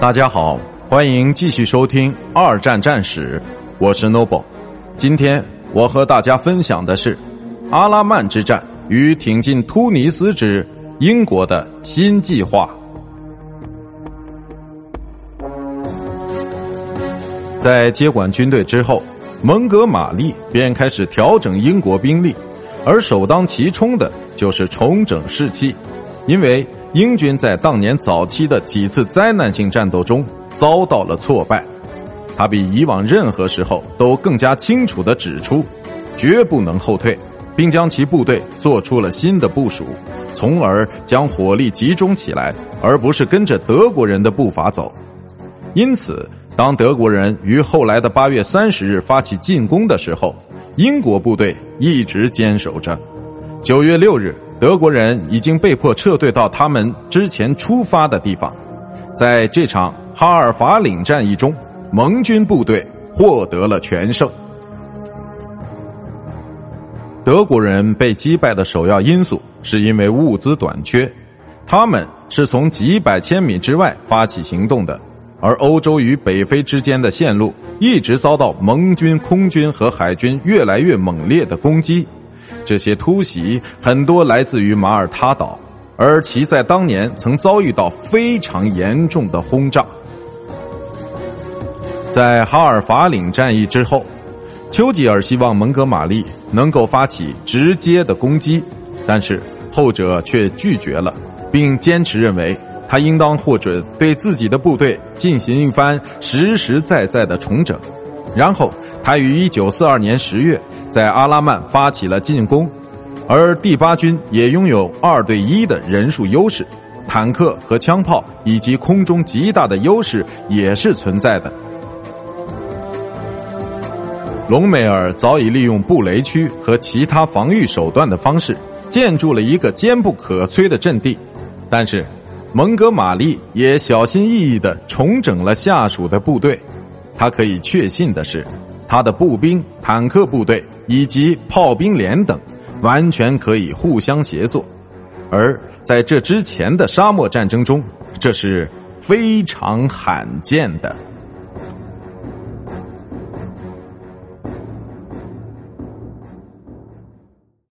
大家好，欢迎继续收听二战战史，我是 Noble。今天我和大家分享的是阿拉曼之战与挺进突尼斯之英国的新计划。在接管军队之后，蒙哥马利便开始调整英国兵力，而首当其冲的就是重整士气，因为。英军在当年早期的几次灾难性战斗中遭到了挫败，他比以往任何时候都更加清楚地指出，绝不能后退，并将其部队做出了新的部署，从而将火力集中起来，而不是跟着德国人的步伐走。因此，当德国人于后来的八月三十日发起进攻的时候，英国部队一直坚守着。九月六日。德国人已经被迫撤退到他们之前出发的地方，在这场哈尔法岭战役中，盟军部队获得了全胜。德国人被击败的首要因素是因为物资短缺，他们是从几百千米之外发起行动的，而欧洲与北非之间的线路一直遭到盟军空军和海军越来越猛烈的攻击。这些突袭很多来自于马耳他岛，而其在当年曾遭遇到非常严重的轰炸。在哈尔法岭战役之后，丘吉尔希望蒙哥马利能够发起直接的攻击，但是后者却拒绝了，并坚持认为他应当获准对自己的部队进行一番实实在在的重整。然后他于一九四二年十月。在阿拉曼发起了进攻，而第八军也拥有二对一的人数优势，坦克和枪炮以及空中极大的优势也是存在的。隆美尔早已利用布雷区和其他防御手段的方式建筑了一个坚不可摧的阵地，但是蒙哥马利也小心翼翼地重整了下属的部队。他可以确信的是。他的步兵、坦克部队以及炮兵连等，完全可以互相协作，而在这之前的沙漠战争中，这是非常罕见的。